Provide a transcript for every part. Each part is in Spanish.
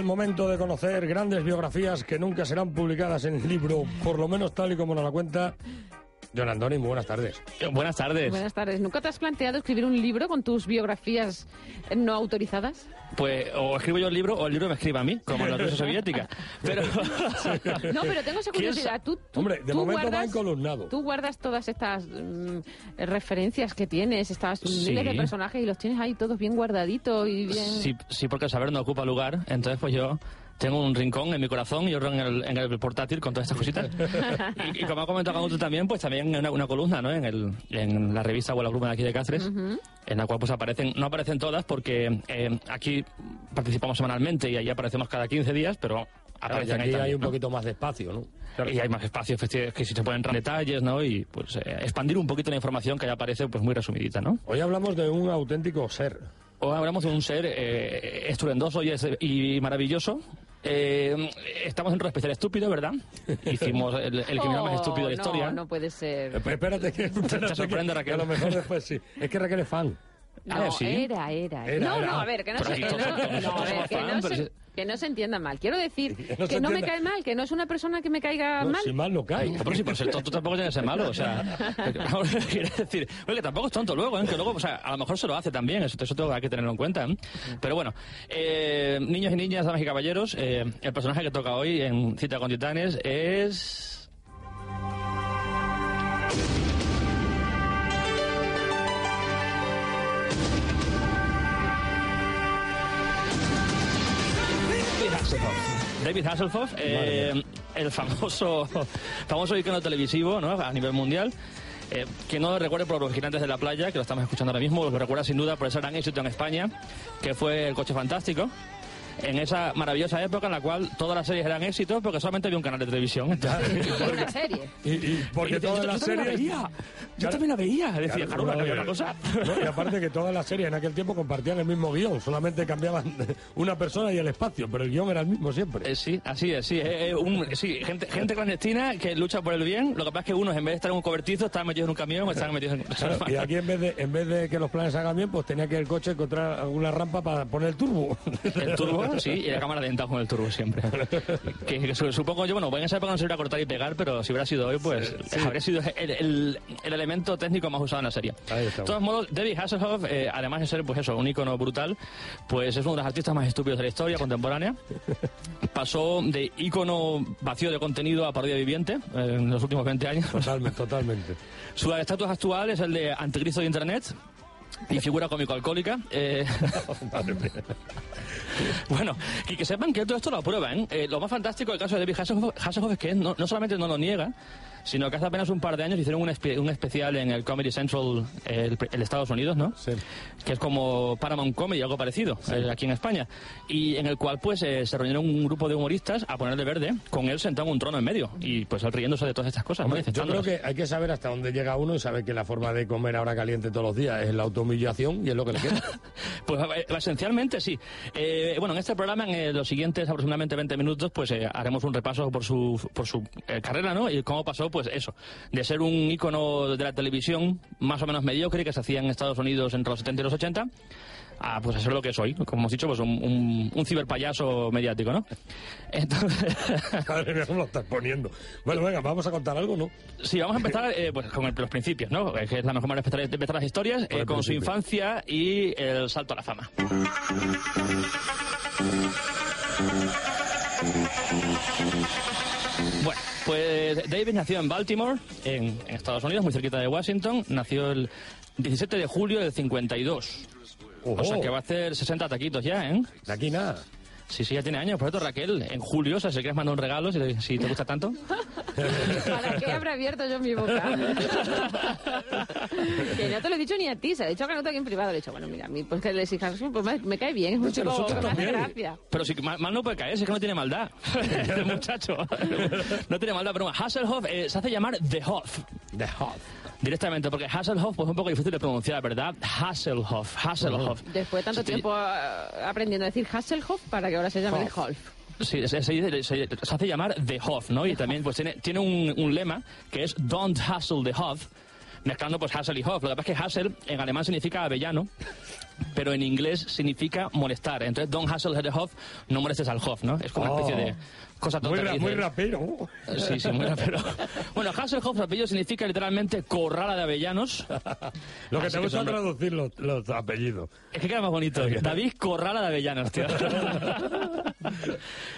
El momento de conocer grandes biografías que nunca serán publicadas en el libro, por lo menos tal y como nos la cuenta Don Andoni. Muy buenas tardes. Buenas tardes. Buenas tardes. ¿Nunca te has planteado escribir un libro con tus biografías no autorizadas? Pues o escribo yo el libro o el libro me escribe a mí, como en la Rusia soviética. Pero... No, pero tengo esa curiosidad. Tú, tú- Hombre, de tú momento va guardas- encolumnado. Tú guardas todas estas mm, referencias que tienes, estas miles de Sí. personajes y los tienes ahí todos bien guardaditos y bien... Sí, sí, porque el saber no ocupa lugar, entonces pues yo tengo un rincón en mi corazón y otro en el, en el portátil con todas estas cositas. Y, y como ha comentado Canuto también, pues también una, una columna, ¿no? En, el, en la revista o la Pluma de aquí de Cáceres, en la cual pues aparecen, no aparecen todas porque eh, aquí participamos semanalmente y ahí aparecemos cada 15 días, pero Claro, y aparecen ahí aquí hay también, un ¿no? poquito más de espacio, ¿no? Claro. Y hay más espacios efectivamente, que si se pueden entrar en detalles, ¿no? Y pues eh, expandir un poquito la información que ya aparece pues muy resumidita, ¿no? Hoy hablamos de un auténtico ser. Hoy hablamos de un ser eh, estruendoso y, es- y maravilloso. Eh, estamos en un especial estúpido, ¿verdad? Hicimos el, el criminal más Oh, estúpido de la no, historia. No puede ser. Eh, Espérate que, espérate sorprende, que- Raquel. que a lo mejor después sí. Es que Raquel es fan. No, Ah, ¿sí? era, era, Era, No, era. no, a ver, que no, se, no, todos no, a ver, somos que fan, no se- que no se entienda mal. Quiero decir Que que no no, me cae mal, que no es una persona que me caiga No, mal. si mal no cae. Pero sí, por ser tonto tampoco tiene que ser malo, o sea, quiero decir, oye, que tampoco es tonto luego, ¿eh? que luego, o sea, a lo mejor se lo hace también, eso, eso todo hay que tenerlo en cuenta. ¿eh? Pero bueno, eh, niños y niñas, damas y caballeros, eh, el personaje que toca hoy en Cita con Titanes es... Hasselhoff. David Hasselhoff, eh, el famoso, famoso icono televisivo ¿no? a nivel mundial. eh, que no lo recuerde por los gigantes de la playa, que lo estamos escuchando ahora mismo, lo recuerda sin duda por ese gran éxito en España, que fue El Coche Fantástico. En esa maravillosa época en la cual todas las series eran éxitos porque solamente había un canal de televisión. Una serie. Y, y porque Y todas yo las la series... veía. Yo Claro. también la veía. Decía, Claro, claro, no, había otra cosa. no, y aparte que todas las series en aquel tiempo compartían el mismo guion, solamente cambiaban una persona y el espacio, pero el guion era el mismo siempre. Eh, sí, así es, sí. eh, eh, un- sí gente, gente clandestina que lucha por el bien. Lo que pasa es que unos, en vez de estar en un cobertizo, estaban metidos en un camión o estaban metidos en... Claro, y aquí en vez de en vez de que los planes hagan bien, pues tenía que el coche encontrar alguna rampa para poner el turbo. El turbo, sí, y la cámara lenta con el turbo siempre. que, que su- supongo yo, bueno, en esa época no se iba a cortar y pegar, pero si hubiera sido hoy, pues habría sido el, el- el elemento técnico más usado en la serie. De todos modos, David Hasselhoff, eh, además de ser, pues eso, un icono brutal, pues es uno de los artistas más estúpidos de la historia contemporánea. Pasó de icono vacío de contenido a parodia viviente eh, en los últimos 20 años. Totalmente, totalmente. Su estatus actual es el de anticristo de Internet y figura cómico-alcohólica. Eh, bueno, y que sepan que todo esto lo aprueban. Eh, lo más fantástico del caso de David Hasselhoff, Hasselhoff es que no, no solamente no lo niega, sino que hace apenas un par de años hicieron un, espe- un especial en el Comedy Central, el, el Estados Unidos, ¿no? Sí. Que es como Paramount Comedy, algo parecido, eh, aquí en España. Y en el cual, pues, eh, se reunieron un grupo de humoristas a ponerle verde, con él sentado en un trono en medio. Y, pues, él riéndose de todas estas cosas, ¿no? Hombre, yo creo que hay que saber hasta dónde llega uno y saber que la forma de comer ahora caliente todos los días es la autohumillación y es lo que le queda. Pues esencialmente sí. Eh, bueno, en este programa, en los siguientes aproximadamente 20 minutos, pues haremos un repaso por su, por su carrera, ¿no? Y cómo pasó, pues eso, de ser un ícono de la televisión más o menos mediocre que se hacía en Estados Unidos entre los 70 y los 80, a pues a ser lo que soy, como hemos dicho, pues un, un, un ciberpayaso mediático, ¿no? Entonces, Madre mía, ¿cómo lo estás poniendo? Bueno, venga, vamos a contar algo, ¿no? sí, vamos a empezar eh, pues, con el- los principios, ¿no? Que es la mejor manera de empezar, las historias, eh, con su principio. infancia y el salto a la fama. Pues David nació en Baltimore, en, en Estados Unidos, muy cerquita de Washington. Nació el 17 de julio del 52. O sea que va a hacer 60 taquitos ya, ¿eh? De aquí nada. Sí, sí, ya tiene años. Por cierto, Raquel, en julio, o sea, si quieres mandar un regalo, si, si te gusta tanto. ¿Para qué habré abierto yo mi boca? que no te lo he dicho ni a ti, se lo he dicho a Canuto aquí en privado. Le he dicho, bueno, mira, a mí, pues que le exijas, pues me, me cae bien, es Pues me hace también. gracia. Pero sí, que mal, mal no puede caer, es que no tiene maldad. el muchacho. no tiene maldad, pero bueno, Hasselhoff eh, se hace llamar The Hoff. The Hot. Directamente, porque Hasselhoff pues, es un poco difícil de pronunciar, ¿verdad? Hasselhoff, Hasselhoff. Después de tanto Sí, tiempo eh, aprendiendo a decir Hasselhoff para que ahora se llame Hoff. Holf. Sí, se, se dice- se- se hace llamar The Hoff, ¿no? Y también pues tiene, tiene un, un lema que es Don't Hassle the Hoff, mezclando pues Hassel y Hoff. Lo que pasa es que Hassel en alemán significa avellano, pero en inglés significa molestar. Entonces, Don't Hassle the Hoff, no molestes al Hoff, ¿no? Es como una especie Oh. de cosa tonta Muy, ra- muy rapero. Sí, sí, muy rapero. Bueno, Hasselhoff, su apellido significa literalmente corrala de avellanos. Lo que Así te gusta son- traducir los, los apellidos. Es que queda más bonito. David Corrala de Avellanos, tío.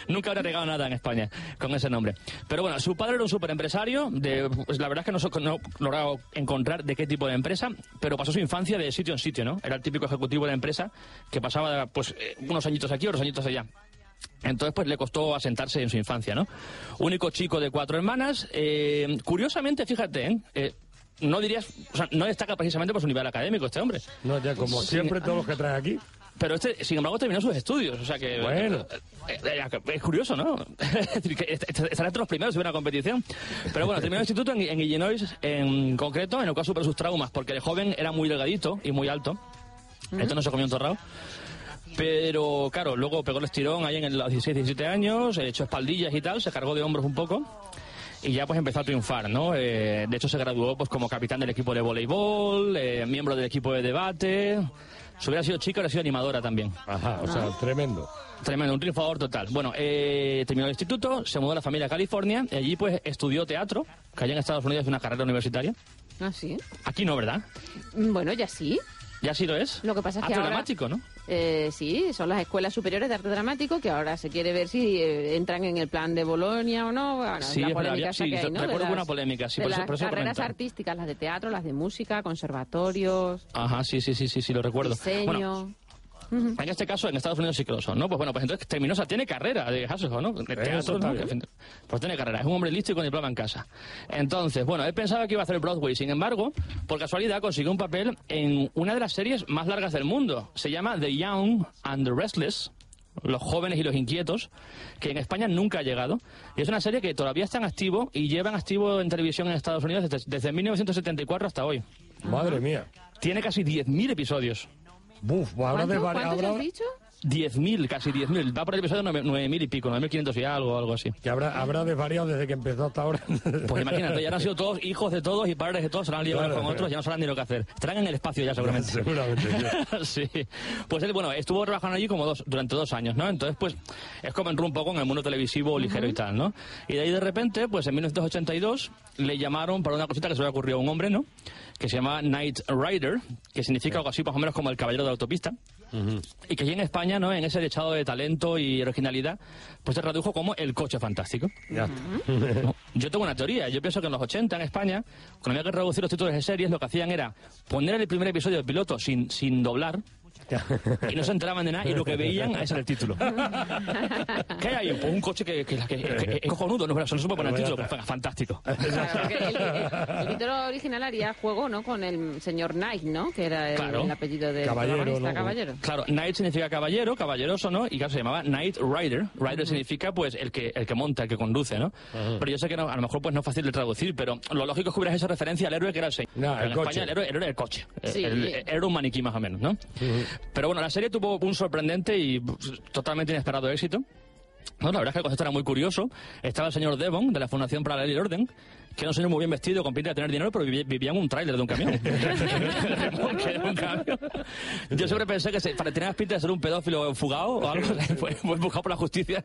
Nunca habría regado nada en España con ese nombre. Pero bueno, su padre era un superempresario. De, pues la verdad es que no, no he logrado encontrar de qué tipo de empresa, pero pasó su infancia de sitio en sitio, ¿no? Era el típico ejecutivo de la empresa que pasaba pues eh, unos añitos aquí, otros añitos allá. Entonces, pues le costó asentarse en su infancia, ¿no? Único chico de cuatro hermanas. eh, curiosamente, fíjate, ¿eh? Eh, no dirías, o sea, no destaca precisamente por su nivel académico este hombre. No, ya como siempre todos los que traen aquí. Pero este, sin embargo, terminó sus estudios. O sea que. Bueno. eh, es curioso, ¿no? Estará entre los primeros hubiera una competición. Pero bueno, terminó el instituto en, en Illinois, en concreto, en el cual superó sus traumas, porque de joven era muy delgadito y muy alto. Esto no se comió un torrado. Pero claro, luego pegó el estirón ahí en los 16, 17 años, eh, echó espaldillas y tal, se cargó de hombros un poco. Y ya pues empezó a triunfar, ¿no? Eh, de hecho se graduó pues como capitán del equipo de voleibol, eh, miembro del equipo de debate. Si hubiera sido chica, hubiera sido animadora también. Ajá, o sea, tremendo. Tremendo, un triunfador total. Bueno, eh, terminó el instituto, se mudó a la familia a California, y allí pues estudió teatro, que allá en Estados Unidos es una carrera universitaria. Ah, sí. Aquí no, ¿verdad? Mm, Bueno, ya sí. Ya sí lo es. Lo que pasa es que Arte ahora- dramático, ¿no? Eh, sí, son las escuelas superiores de arte dramático que ahora se quiere ver si eh, entran en el plan de Bolonia o no. Bueno, Sí, la es polémica sí, que hay, ¿no? recuerdo de una las- polémica, sí, de por eso- las por eso carreras comento. artísticas, las de teatro, las de música, conservatorios, Ajá, sí, sí, sí, sí, sí, lo recuerdo. diseño. Bueno, en este caso, en Estados Unidos sí que lo son, ¿no? Pues bueno, pues entonces terminó, o sea, tiene carrera de Hasselhoff, ¿no? De teatro, ¿no? Pues tiene carrera, es un hombre listo y con diploma en casa. Entonces, bueno, él pensaba que iba a hacer Broadway, sin embargo, por casualidad consiguió un papel en una de las series más largas del mundo. Se llama The Young and the Restless. Los jóvenes y los inquietos, que en España nunca ha llegado. Y es una serie que todavía está en activo y lleva en activo en televisión en Estados Unidos desde, desde 1974 hasta hoy. Madre mía. Tiene casi 10.000 episodios. Buf, habrá de ¿Cuánto- vari- ¿Cuántos habrá- has dicho? 10.000, casi 10.000. Va por el episodio 9.000 y pico, 9.500 y algo, algo así. que habrá, habrá desvariado desde que empezó hasta ahora. Pues imagínate, ya han sido todos hijos de todos y padres de todos, se han liado Claro. con otros, ya no sabrán ni lo que hacer. Estarán en el espacio ya seguramente. Seguramente. sí. sí. Pues él, bueno, estuvo trabajando allí como dos, durante dos años, ¿no? Entonces, pues, es como entró un poco en el mundo televisivo ligero y tal, ¿no? Y de ahí de repente, pues en 1982, le llamaron para una cosita que se le ocurrió a un hombre, ¿no? Que se llama Night Rider, que significa algo así más o menos como el caballero de la autopista. Y que aquí en España, ¿no? En ese dechado de talento y originalidad, pues se tradujo como el coche fantástico. No, Yo tengo una teoría. Yo pienso que en los 80 en España, cuando había que reducir los títulos de series, lo que hacían era poner el primer episodio del piloto sin, sin doblar y no se enteraban de nada y lo que veían ese era el título. ¿Qué hay ahí? Pues un coche que, que, que- que- es cojonudo, no, pero eso no se puede poner el título. Pues, fantástico. Claro, el, el- el título original haría juego, ¿no? Con el señor Knight, ¿no? Que era el, Claro. el apellido del Caballero, protagonista, ¿no? caballero. Claro, Knight significa caballero, caballeroso, ¿no? Y claro, se llamaba Knight Rider. Rider significa, pues, el que, el que monta, el que conduce, ¿no? Pero yo sé que no- a lo mejor pues no es fácil de traducir, pero lo lógico es que hubieras hecho referencia al héroe que era el señor. No, en coche. España el héroe, el héroe era el coche. Sí. El- el- era un maniquí más o menos, ¿no? Pero bueno, la serie tuvo un sorprendente y pues, totalmente inesperado éxito. No, la verdad es que el concepto era muy curioso. Estaba el señor Devon, de la Fundación para la Ley y el Orden, que era un señor muy bien vestido, con pinta de tener dinero, pero vivía, vivía en un tráiler de un camión. Remolque de un camión. Yo siempre pensé que se, para tener pinta de ser un pedófilo fugado o algo, fue, fue buscado por la justicia.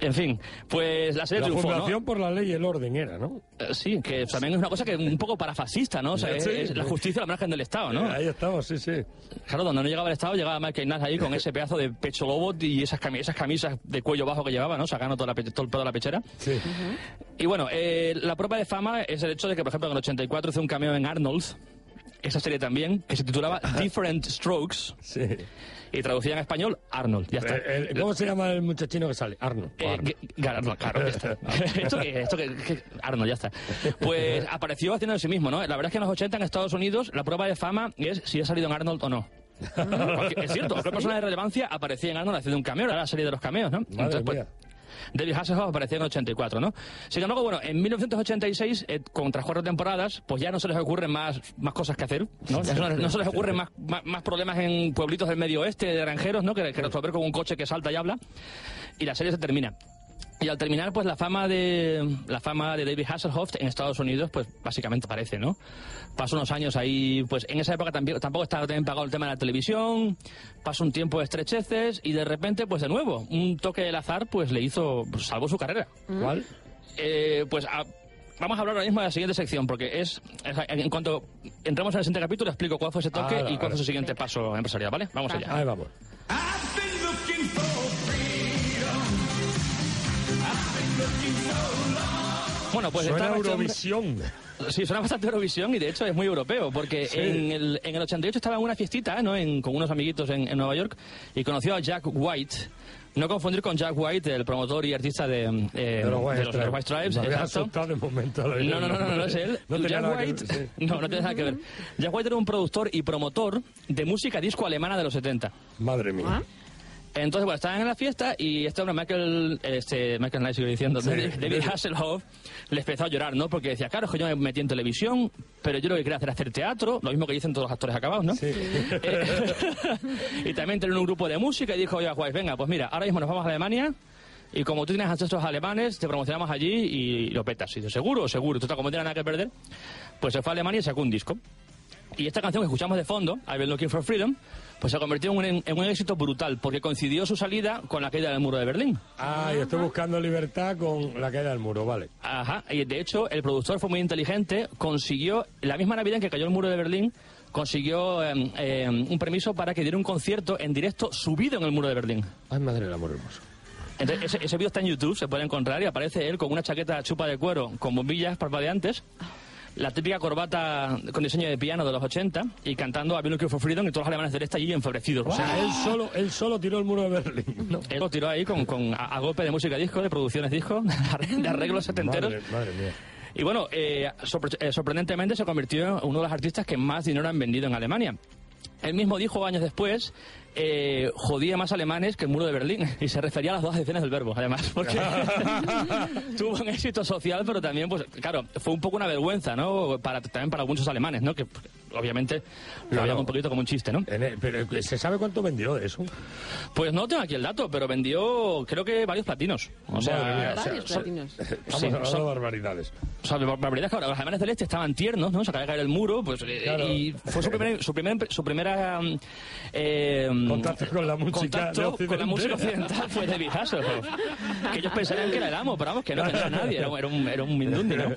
En fin, pues la serie La triunfó, ¿no? Fundación por la Ley y el Orden era, ¿no? Eh, Sí, que también es una cosa que un poco parafascista, ¿no? O sea, es, Sí. es la justicia a la margen del Estado, ¿no? Ahí estamos, sí, sí. Claro, donde no llegaba el Estado, llegaba Michael Nash ahí con ese pedazo de pecho lobo y esas, cami- esas camisas de cuello bajo que llevaba, ¿no? Sacando toda la pe- todo el pedo de la pechera. Sí. Y bueno, eh, la prueba de fama es el hecho de que, por ejemplo, en el 84 hizo un cameo en Arnold, esa serie también, que se titulaba Different Strokes. Sí. Y traducida en español, Arnold. Ya está. Eh, eh, ¿Cómo se llama el muchachino que sale? Arnold. Eh, Arnold. que- Arnold, claro, ya está. ¿Esto qué? ¿Esto qué? Arnold, ya está. Pues apareció haciendo de sí mismo, ¿no? La verdad es que en los 80 en Estados Unidos la prueba de fama es si ha salido en Arnold o no. Es cierto, cualquier persona de relevancia aparecía en Arnold haciendo un cameo, era la serie de los cameos, ¿no? Madre pues, mía. David Hasselhoff apareció en el 84, ¿no? Sin embargo, bueno, en 1986, eh, con tras cuatro temporadas, pues ya no se les ocurren más, más cosas que hacer, ¿no? No, se les ocurren más, más, más problemas en pueblitos del medio oeste, de granjeros, ¿no? Que, que resolver con un coche que salta y habla. Y la serie se termina. Y al terminar, pues la fama de la fama de David Hasselhoff en Estados Unidos, pues básicamente aparece, ¿no? Pasó unos años ahí, pues en esa época también, tampoco estaba bien pagado el tema de la televisión, pasó un tiempo de estrecheces y de repente, pues de nuevo, un toque del azar, pues le hizo, pues, salvó su carrera. ¿Cuál? Eh, pues a- vamos a hablar ahora mismo de la siguiente sección, porque es, es- en cuanto entremos en el siguiente capítulo, explico cuál fue ese toque Ah, y cuál fue su siguiente paso empresarial, ¿vale? Vamos allá. Ahí vamos. I've Bueno, pues Suena hombre- Eurovisión. Sí, suena bastante Eurovisión y de hecho es muy europeo, porque Sí. en, el, en el 88 estaba en una fiestita, ¿no? En- con unos amiguitos en, en Nueva York y conoció a Jack White. No confundir con Jack White, el promotor y artista de, eh, De los White de los- de los White Stripes. Me había exacto. asustado de momento. al oír No, no, no, no, no es él. No tenía Jack nada que White, ver, sí. no, no tiene nada que ver. Jack White era un productor y promotor de música disco alemana de los 70. Madre mía. Ah, Entonces, bueno, estaban en la fiesta y este hombre, Michael, este, Michael Knight sigue diciendo, Sí. David, David Hasselhoff, le empezó a llorar, ¿no? Porque decía, claro, es que yo me metí en televisión, pero yo lo que quería hacer es hacer teatro, lo mismo que dicen todos los actores acabados, ¿no? Sí. Eh, y también tener un grupo de música y dijo, oye, Juárez, venga, pues mira, ahora mismo nos vamos a Alemania y como tú tienes ancestros alemanes, te promocionamos allí y lo petas. Y dice, ¿seguro? Seguro. Total, como no tenía nada que perder, pues se fue a Alemania y sacó un disco. Y esta canción que escuchamos de fondo, I've been looking for freedom, pues se convirtió en un, en un éxito brutal, porque coincidió su salida con la caída del muro de Berlín. Ah, y estoy buscando libertad con la caída del muro, vale. Ajá, y de hecho el productor fue muy inteligente, consiguió, la misma Navidad en que cayó el muro de Berlín, consiguió eh, eh, un permiso para que diera un concierto en directo subido en el muro de Berlín. Ay, madre del amor hermoso. Entonces, ese, ese vídeo está en YouTube, se puede encontrar y aparece él con una chaqueta chupa de cuero con bombillas parpadeantes, la típica corbata con diseño de piano de los 80 y cantando a Looking for Freedom y todos los alemanes del este allí enfurecidos. O sea, él solo, él solo tiró el muro de Berlín. ¿no? Él lo tiró ahí con, con- a, a golpe de música disco, de producciones disco, de arreglos setenteros. Madre, madre mía. Y bueno, eh, sorpre- eh, sorprendentemente se convirtió en uno de los artistas que más dinero han vendido en Alemania. Él mismo dijo años después, eh, jodía más alemanes que el muro de Berlín. Y se refería a las dos acciones del verbo, además, porque tuvo un éxito social, pero también, pues, claro, fue un poco una vergüenza, ¿no? Para, también para muchos alemanes, ¿no? Que obviamente lo Claro. veían un poquito como un chiste, ¿no? El- pero ¿se sabe cuánto vendió de eso? Pues no tengo aquí el dato, pero vendió, creo que varios platinos. O sea, mía, o sea, varios son- platinos. Sí, son- de barbaridades. O sea, la verdad es que ahora los alemanes del este estaban tiernos, ¿no? Se acaba de caer el muro, pues, eh, Claro. y fue su, primer- su, primer- su primera... mm, eh, Contacto con la música de con la música occidental fue David Hasselhoff. que ellos pensarían que era el amo, pero vamos, que no, era nadie, era, un- era un, era un mindundi, ¿no?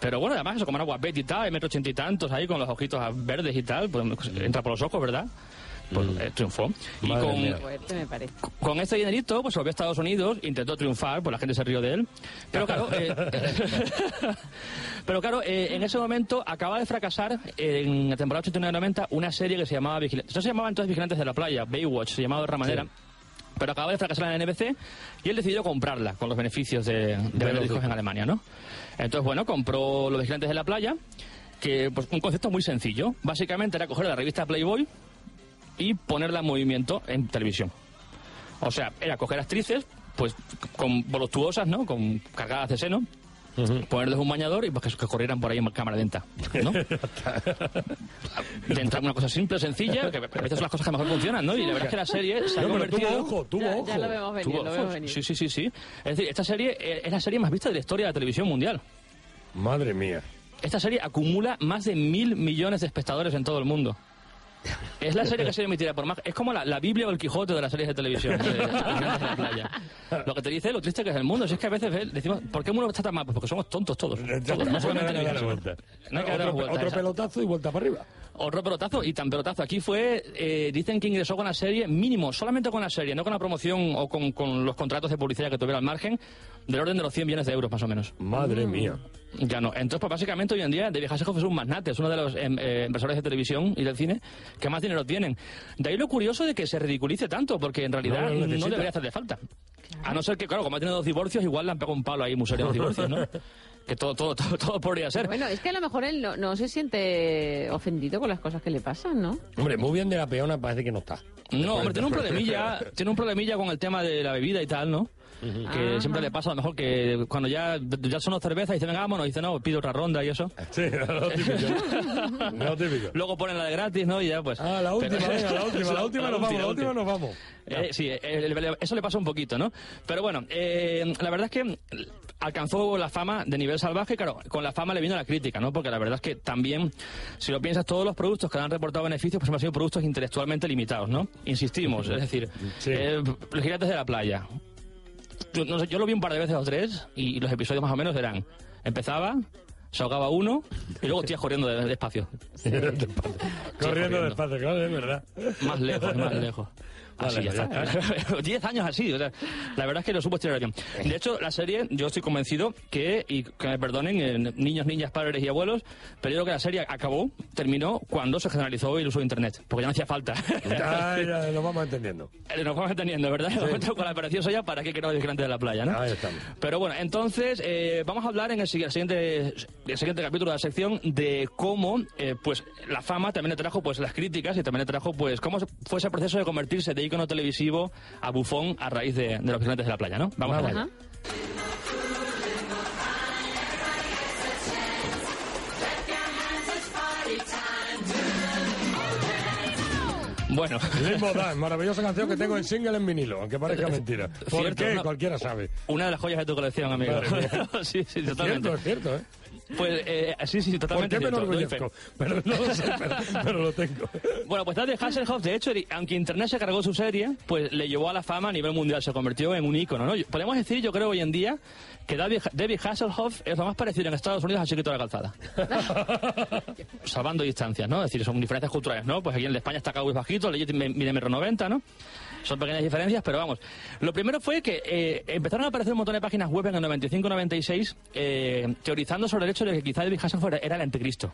Pero bueno, además eso, como era guapete y tal, de metro ochenta y tantos ahí, con los ojitos verdes y tal, pues entra por los ojos, ¿verdad? Pues eh, triunfó. Y Mm. Con, mía. Fuerte, me parece. con este dinerito, pues volvió a Estados Unidos, intentó triunfar, pues la gente se rió de él. Pero claro, eh, pero claro, eh, en ese momento acaba de fracasar en la temporada 89-90 una serie que se llamaba Vigilantes. No se llamaba entonces Vigilantes de la Playa, Baywatch, se llamaba de otra manera. Pero acaba de fracasar en la NBC y él decidió comprarla con los beneficios de, de vender los discos en Alemania, ¿no? Entonces, bueno, compró Los Vigilantes de la Playa, que pues un concepto muy sencillo. Básicamente era coger la revista Playboy y ponerla en movimiento en televisión. O sea, era coger actrices, pues con voluptuosas, ¿no? Con cargadas de seno, ponerles un bañador y pues que, que corrieran por ahí en cámara lenta, ¿no? de entrar una cosa simple, sencilla, que a veces son las cosas que mejor funcionan, ¿no? Y la verdad es que la serie se ha No, pero convertido... tuvo ojo, tuvo Ya, ojo. ya lo vemos venir, Tuvo lo vemos venir. Sí, sí, sí, sí. Es decir, esta serie eh, es la serie más vista de la historia de la televisión mundial. Madre mía. Esta serie acumula más de mil millones de espectadores en todo el mundo. Es la serie que se emitirá por más. Es como la, la Biblia o el Quijote de las series de televisión. de- la playa. Lo que te dice lo triste que es el mundo. Si es que a veces ¿ves? decimos, ¿por qué el mundo está tan mal? Pues porque somos tontos todos. todos no solamente No hay que. No hay darle Otro, pelotazo y vuelta para arriba. Otro pelotazo y tan pelotazo. Aquí fue, eh, dicen que ingresó con la serie mínimo, solamente con la serie, no con la promoción o con, con los contratos de publicidad que tuviera al margen, del orden de los 100 millones de euros más o menos. Madre Mm. mía. Ya no. Entonces, pues básicamente hoy en día David Hasselhoff es un magnate, es uno de los em, eh, inversores de televisión y del cine que más dinero tienen. De ahí lo curioso de que se ridiculice tanto, porque en realidad No, no, debería hacerle falta. A no ser que, claro, como ha tenido dos divorcios, igual le han pegado un palo ahí muy serio los divorcios, ¿no? que todo, todo, todo, todo podría ser. Bueno, es que a lo mejor él no, no se siente ofendido con las cosas que le pasan, ¿no? Hombre, muy bien de la peona parece que no está. No, hombre, tiene un problemilla, tiene un problemilla con el tema de la bebida y tal, ¿no? Que Ajá. siempre le pasa a lo mejor que cuando ya, ya son cervezas y dice, venga, vámonos, dice, no, pido otra ronda y eso. Sí, lo típico. Lo típico. Luego ponen la de gratis, ¿no? Y ya pues... Ah, la última, Pero- venga, la última, la última nos vamos, la última nos vamos. Eh, sí, eh, el- eso le pasa un poquito, ¿no? Pero bueno, eh, la verdad es que alcanzó la fama de nivel salvaje, claro, con la fama le vino la crítica, ¿no? Porque la verdad es que también, si lo piensas, todos los productos que han reportado beneficios, pues han sido productos intelectualmente limitados, ¿no? Insistimos, es decir, Sí. eh, los gigantes de la playa. Yo, no sé, yo lo vi un par de veces o tres y los episodios más o menos eran, empezaba, se ahogaba uno y luego tías corriendo de- despacio. Corriendo corriendo. despacio, claro, es verdad. Más lejos, más lejos. Así Vale, ya está. Diez años así. O sea, la verdad es que lo supo estirar bien. De hecho, la serie, yo estoy convencido que, y que me perdonen, eh, niños, niñas, padres y abuelos, pero yo creo que la serie acabó, terminó cuando se generalizó el uso de Internet. Porque ya no hacía falta. Ya, ya, lo vamos entendiendo. Nos vamos entendiendo, ¿verdad? Momento con la preciosa ya, ¿para qué queremos gigante de la playa, no? Ahí estamos. Pero bueno, entonces eh, vamos a hablar en el siguiente, el siguiente capítulo de la sección de cómo eh, pues la fama también le trajo pues las críticas y también le trajo pues cómo fue ese proceso de convertirse de ícono televisivo a bufón a raíz de, de los gigantes de la playa, ¿no? Vamos allá. Ajá. Bueno, Limbo Dance, maravillosa canción que tengo en single en vinilo, aunque parezca mentira. ¿Por Cierto, qué? ¿no? Cualquiera sabe. una de las joyas de tu colección, amigo. Sí, sí, Cierto, totalmente. es cierto, ¿eh? Pues eh, sí, sí, ¿Por totalmente. qué me fe. enorgullezco? Pero no lo sé, pero, pero lo tengo. Bueno, pues David Hasselhoff, de hecho, aunque Internet se cargó su serie, pues le llevó a la fama a nivel mundial, se convirtió en un ícono, ¿no? Podemos decir, yo creo, hoy en día, que David, David Hasselhoff es lo más parecido en Estados Unidos a Chiquito de la Calzada. Salvando distancias, ¿no? Es decir, son diferencias culturales, ¿no? Pues aquí en España está Cowboy bajito, Legit mide metro 90, ¿no? Son pequeñas diferencias, pero vamos. Lo primero fue que eh, empezaron a aparecer un montón de páginas web en el 95-96 eh, teorizando sobre el hecho de que quizá David Hasselhoff era- era el anticristo.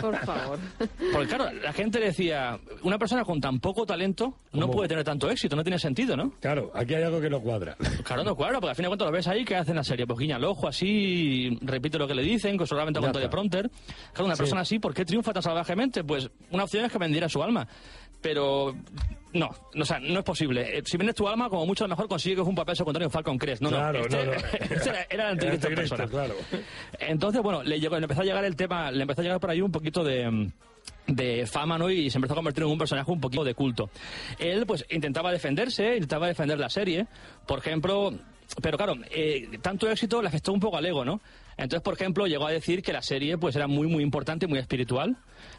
Por favor. Porque claro, la gente decía, una persona con tan poco talento no ¿Cómo? puede tener tanto éxito, no tiene sentido, ¿no? Claro, aquí hay algo que no cuadra. Claro, no cuadra, porque al fin de cuentas lo ves ahí, que hacen la serie? Pues guiña el ojo así, repite lo que le dicen, con solamente con Ya de está. prompter. Claro, una Sí. persona así, ¿por qué triunfa tan salvajemente? Pues una opción es que vendiera su alma. Pero no, no, o sea, no es posible. Eh, Si vendes tu alma, como mucho a lo mejor consigues un papel secundario en Falcon Crest. No, Claro, no, este, no, no. este era, era el persona. claro. Entonces, bueno, le, llegó, le empezó a llegar el tema, le empezó a llegar por ahí un poquito de de fama, ¿no? Y se empezó a convertir en un personaje un poquito de culto. Él, pues, intentaba defenderse, intentaba defender la serie, por ejemplo, pero claro, eh, tanto éxito le afectó un poco al ego, ¿no? Entonces, por ejemplo, llegó a decir que la serie, pues, era muy, muy importante, muy espiritual,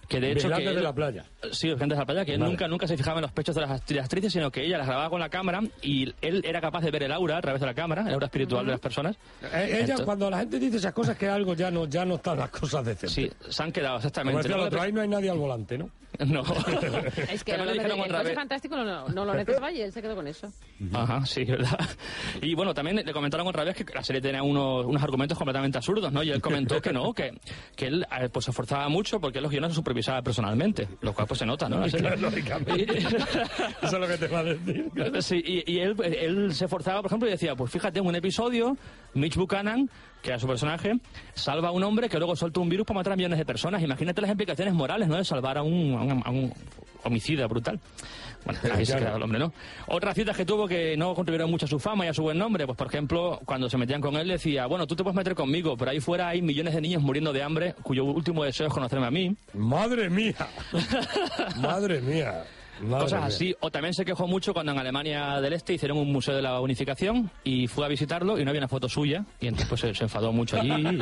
que de hecho... Que de él- la playa. Sí, Gigantes de la playa, que él Vale. nunca, nunca se fijaba en los pechos de las actri- actrices, sino que ella las grababa con la cámara y él era capaz de ver el aura a través de la cámara, el aura espiritual de las personas. Eh, ella, Entonces- cuando la gente dice esas cosas, que algo ya no, ya no están las cosas decentes. Sí, se han quedado, Como exactamente. decía el Luego otro, ahí no hay nadie al volante, ¿no? No. Es que lo- dijeron el otra coche vez- fantástico no, no lo necesitaba y él se quedó con eso. Ajá, sí, ¿verdad? Y bueno, también le comentaron otra vez que la serie tenía unos, unos argumentos completamente absurdos, ¿no? Y él comentó que no, que, que él eh, pues se esforzaba mucho porque él los guiones los supervisaba personalmente, lo cual pues se nota, ¿no? La serie. Lógicamente. Eso es lo que te va a decir. Sí, y, y él, él se esforzaba, por ejemplo, y decía, pues fíjate, en un episodio, Mitch Buchanan, que era su personaje, salva a un hombre que luego suelta un virus para matar a millones de personas. Imagínate las implicaciones morales, ¿no? De salvar a un, a un, a un homicida brutal. Bueno, ahí se el hombre, ¿no? Otras citas que tuvo que no contribuyeron mucho a su fama y a su buen nombre, pues por ejemplo, cuando se metían con él decía, bueno, tú te puedes meter conmigo, pero ahí fuera hay millones de niños muriendo de hambre cuyo último deseo es conocerme a mí. Madre mía. Madre mía. Madre Cosas mía. así. O también se quejó mucho cuando en Alemania del Este hicieron un museo de la unificación y fue a visitarlo y no había una foto suya. Y entonces pues, se, se enfadó mucho allí y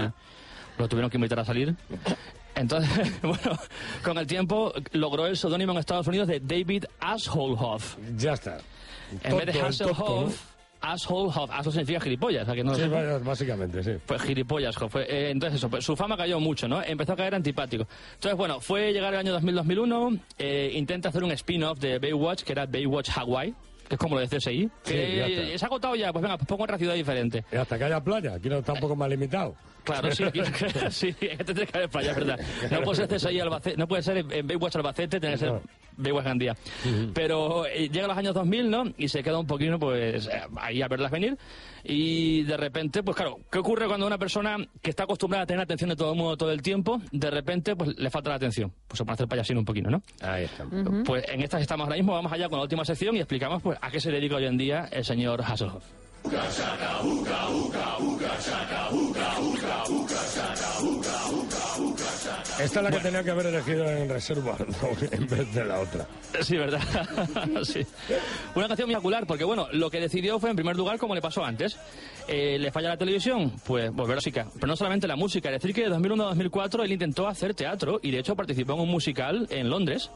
lo tuvieron que invitar a salir. Entonces, bueno, con el tiempo logró el seudónimo en Estados Unidos de David Assholehoff. Ya está. En vez de Hasselhoff, Assholehoff. Asshole significa gilipollas. ¿a que no Sí, básicamente, sí. Pues gilipollas, fue, eh, entonces eso, pues, su fama cayó mucho, ¿no? Empezó a caer antipático. Entonces, bueno, fue llegar el año 2000-2001, eh, intenta hacer un spin-off de Baywatch, que era Baywatch Hawaii, es como lo de CSI, ya está. se ha agotado ya, pues venga, pues pongo otra ciudad diferente. Y hasta que haya playa, aquí no está un poco más limitado. Claro, sí, aquí- sí, es que haber playa, es verdad. No puede ser CSI Albacete, no puede ser en en Baywatch Albacete, tiene que ser Baywatch Gandía. Pero eh, llegan los años 2000, ¿no? Y se queda un poquito, pues, eh, ahí a verlas venir. Y de repente, pues claro, ¿qué ocurre cuando una persona que está acostumbrada a tener atención de todo el mundo todo el tiempo, de repente, pues le falta la atención? Pues se pone a hacer payasino un poquito, ¿no? Ahí está. Pues en estas estamos ahora mismo, vamos allá con la última sección y explicamos pues a qué se dedica hoy en día el señor Hasselhoff. Esta es la que tenía que haber elegido en reserva ¿no? en vez de la otra. Sí, ¿verdad? sí. Una canción muy ocular, porque bueno, lo que decidió fue en primer lugar, como le pasó antes, eh, le falla la televisión, pues volver a la música. Pero no solamente la música, es decir que de 2001 a 2004 él intentó hacer teatro y de hecho participó en un musical en Londres,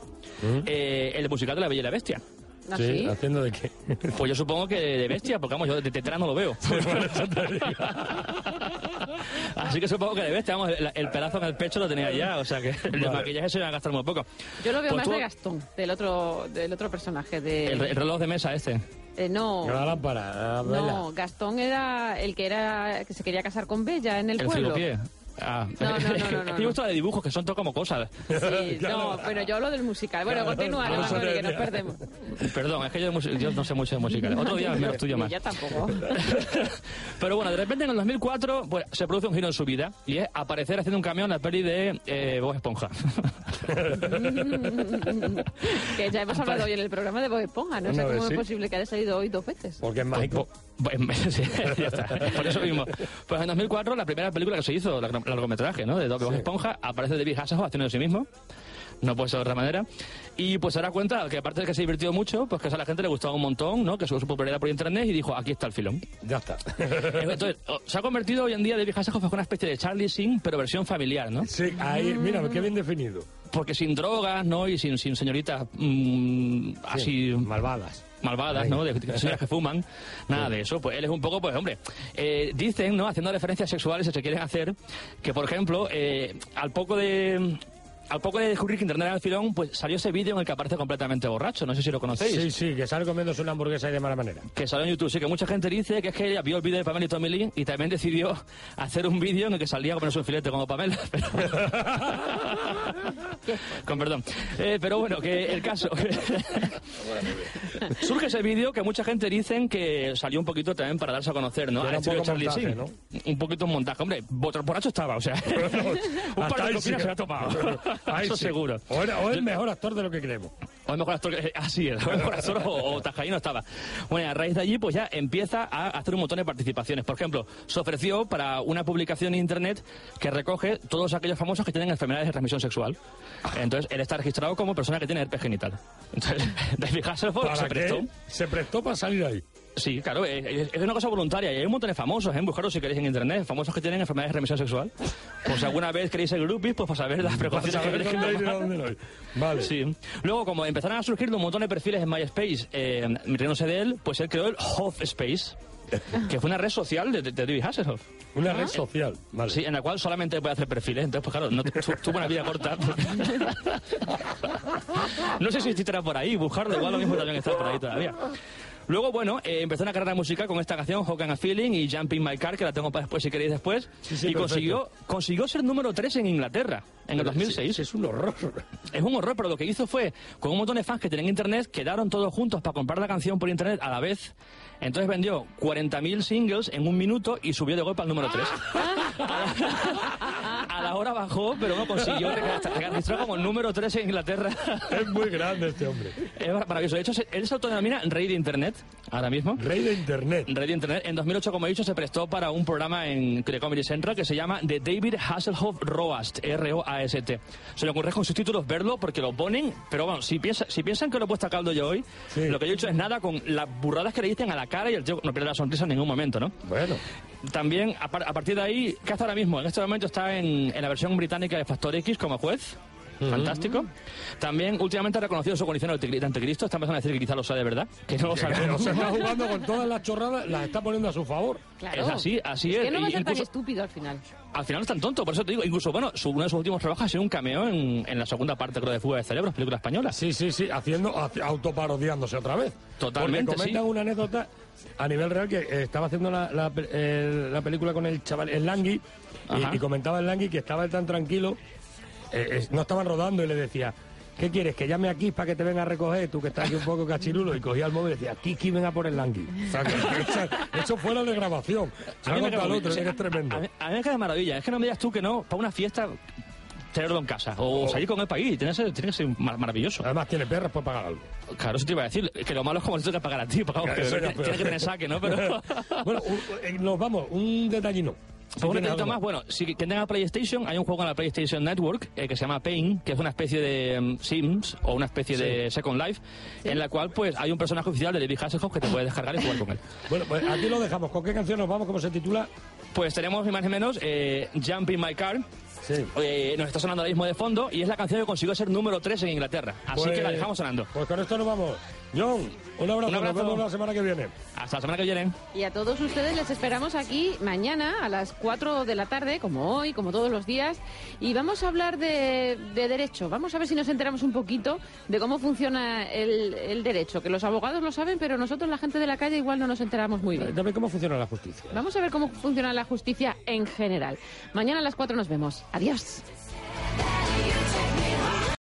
eh, el musical de La Bella y la Bestia. ¿Ah, Sí, sí? haciendo de qué. Pues yo supongo que de bestia, porque vamos, yo de tetera no lo veo. Así que supongo que de bestia, vamos, el, el pedazo en el pecho lo tenía ya, o sea que el Vale. maquillaje se iba a gastar muy poco. Yo lo veo Pues más tú- de Gastón, del otro, del otro personaje. De, El, re- el reloj de mesa este. Eh, no, La lámpara, la no, Gastón era el que era que se quería casar con Bella en el, El pueblo. Ah, No, no, no, no, es que no, no. de dibujos que son todo como cosas. Sí, no, bueno, yo hablo del musical. Bueno, Claro, continúa, Eva, te que nos perdemos. Perdón, es que yo, yo no sé mucho de música. Otro día me lo estudio más. Ya tampoco. Pero bueno, de repente en el 2004 pues, se produce un giro en su vida y es aparecer haciendo un camión en la peli de eh, Bob Esponja. que ya hemos hablado hoy en el programa de Bob Esponja. No sé cómo sí. es posible que haya salido hoy dos veces. Porque es mágico. Sí, ya está, por eso mismo. Pues en 2004 la primera película que se hizo, la- largometraje, ¿no? De Bob Esponja, aparece David Hasselhoff haciendo de sí mismo. No puede ser de otra manera. Y pues se da cuenta que aparte de que se divirtió mucho, pues que a la gente le gustaba un montón, ¿no? Que subió su popularidad por internet y dijo, aquí está el filón. Ya está. Entonces, se ha convertido hoy en día David Hasselhoff en una especie de Charlie Sin, pero versión familiar, ¿no? Sí, ahí, mira, qué bien definido. Porque sin drogas, ¿no? Y sin, sin señoritas mm, así Malvadas. Malvadas, ¿no? De, de señoras que fuman, nada de eso. Pues él es un poco, pues hombre, eh, dicen, ¿no? Haciendo referencias sexuales, si se quieren hacer, que por ejemplo, eh, al poco de... Al poco de descubrir que Internet era el filón, pues salió ese vídeo en el que aparece completamente borracho. No sé si lo conocéis. Sí, sí, que sale comiéndose una hamburguesa y de mala manera. Que salió en YouTube. Sí, que mucha gente dice que es que ella vio el vídeo de Pamela y Tommy Lee y también decidió hacer un vídeo en el que salía comiéndose un filete como Pamela. Pero... Con perdón. Eh, pero bueno, que el caso. Surge ese vídeo que mucha gente dicen que salió un poquito también para darse a conocer, ¿no? Era un estilo poco Charlie montaje. Un poquito un montaje. Hombre, borracho estaba, o sea. un par de se ha tomado. Eso sí. seguro. O, era- o es mejor actor de lo que creemos. O el mejor actor que... Así es, o el mejor actor o, o Tajaíno estaba. Bueno, a raíz de allí, pues ya empieza a hacer un montón de participaciones. Por ejemplo, se ofreció para una publicación en Internet que recoge todos aquellos famosos que tienen enfermedades de transmisión sexual. Entonces, él está registrado como persona que tiene herpes genital. Entonces, Hasselhoff ¿Para se qué? prestó. Se prestó para salir ahí. Sí, claro, es, es- es una cosa voluntaria. Y hay un montón de famosos, ¿eh? Buscarlos si queréis en Internet. Famosos que tienen enfermedades de transmisión sexual. Pues si alguna vez queréis ser groupies, pues para saber las precauciones que. Vale. Sí. Luego, como empezaron a surgir un montón de perfiles en MySpace, eh, riéndose de él, pues él creó el Hoff Space, que fue una red social de, de David Hasselhoff. Una red social. Vale. Sí, en la cual solamente puede hacer perfiles. Entonces, pues claro, no, tu- tuvo una vida corta. no sé si estará por ahí, buscarlo, igual lo mismo también está por ahí todavía. Luego, bueno, eh, empezó una carrera musical con esta canción, Hawk and a Feeling y Jumping My Car, que la tengo para después si queréis después. Sí, sí, y perfecto. consiguió, consiguió ser número 3 en Inglaterra, en el 2006. Sí, es un horror. Es un horror, pero lo que hizo fue, con un montón de fans que tenían internet, quedaron todos juntos para comprar la canción por internet a la vez. Entonces vendió 40.000 singles en un minuto y subió de golpe al número 3. La hora bajó, pero no consiguió registrar como número 3 en Inglaterra. Es muy grande este hombre. Es maravilloso. De hecho, él se autodenomina rey de internet, ahora mismo. Rey de Internet. Rey de Internet. En 2008, como he dicho, se prestó para un programa en de Comedy Central que se llama The David Hasselhoff Roast, R-O-A-S-T. Se le ocurre con sus títulos verlo porque lo ponen, pero bueno, si, piensa, si piensan que lo he puesto a caldo yo hoy, Sí. lo que yo he hecho es nada con las burradas que le dicen a la cara y el tío no pierde la sonrisa en ningún momento, ¿no? Bueno. También, a, par- a partir de ahí, ¿qué hace ahora mismo? En este momento está en, en la versión británica de Factor X como juez. fantástico. También últimamente ha reconocido su condición de anticristo, está empezando a decir que quizá lo sabe de verdad, que no lo Que sabemos. se está jugando con todas las chorradas, las está poniendo a su favor. Claro. Es así, así es. es. que no va a tan estúpido al final. Al final no es tan tonto, por eso te digo, incluso, bueno, su- uno de sus últimos trabajos ha sido un cameo en, en la segunda parte, creo, de Fuga de Cerebros, película española. Sí, sí, sí, haciendo, haci- autoparodiándose otra vez. Totalmente, Porque comentan sí. una anécdota a nivel real que eh, estaba haciendo la, la pe- el- la película con el chaval, el Langui, y, y comentaba el Langui que estaba tan tranquilo, eh, no estaban rodando y le decía, ¿qué quieres? Que llame aquí para que te venga a recoger, tú que estás aquí un poco cachirulo, y cogía el móvil y decía, Kiki, venga por el Langui. O sea, que eso, eso fuera de grabación. Se A mí me cae otro, es tremendo. A mí, a mí me cae de maravilla. Es que no me digas tú que no, para una fiesta, tenerlo en casa. O Oh. salir con el país. Tiene que ser, tiene que ser mar- maravilloso. Además tiene perras, pues pagar algo. Claro, eso te iba a decir. Que lo malo es como si te que pagar a ti. Eso que tiene que tener saque, ¿no? Pero... bueno, eh, nos vamos, un detallino. Si Un tienes detallito algo más, bueno, si quien tenga PlayStation, hay un juego en la PlayStation Network eh, que se llama Pain, que es una especie de mm, Sims o una especie de Second Life, en la cual pues hay un personaje oficial de David Hasselhoff que te puedes descargar y jugar con él. Bueno, pues aquí lo dejamos. ¿Con qué canción nos vamos? ¿Cómo se titula? Pues tenemos ni más ni menos eh, Jump in My Car, Sí. eh, nos está sonando ahora mismo de fondo y es la canción que consiguió ser número 3 en Inglaterra. Así Pues- que la dejamos sonando. Pues con esto nos vamos. John, un abrazo. Un abrazo. Nos vemos la semana que viene. Hasta la semana que viene. Y a todos ustedes les esperamos aquí mañana a las 4 de la tarde, como hoy, como todos los días, y vamos a hablar de, de derecho. Vamos a ver si nos enteramos un poquito de cómo funciona el, el derecho, que los abogados lo saben, pero nosotros, la gente de la calle, igual no nos enteramos muy bien. Dame cómo funciona la justicia. Vamos a ver cómo funciona la justicia en general. Mañana a las 4 nos vemos. Adiós.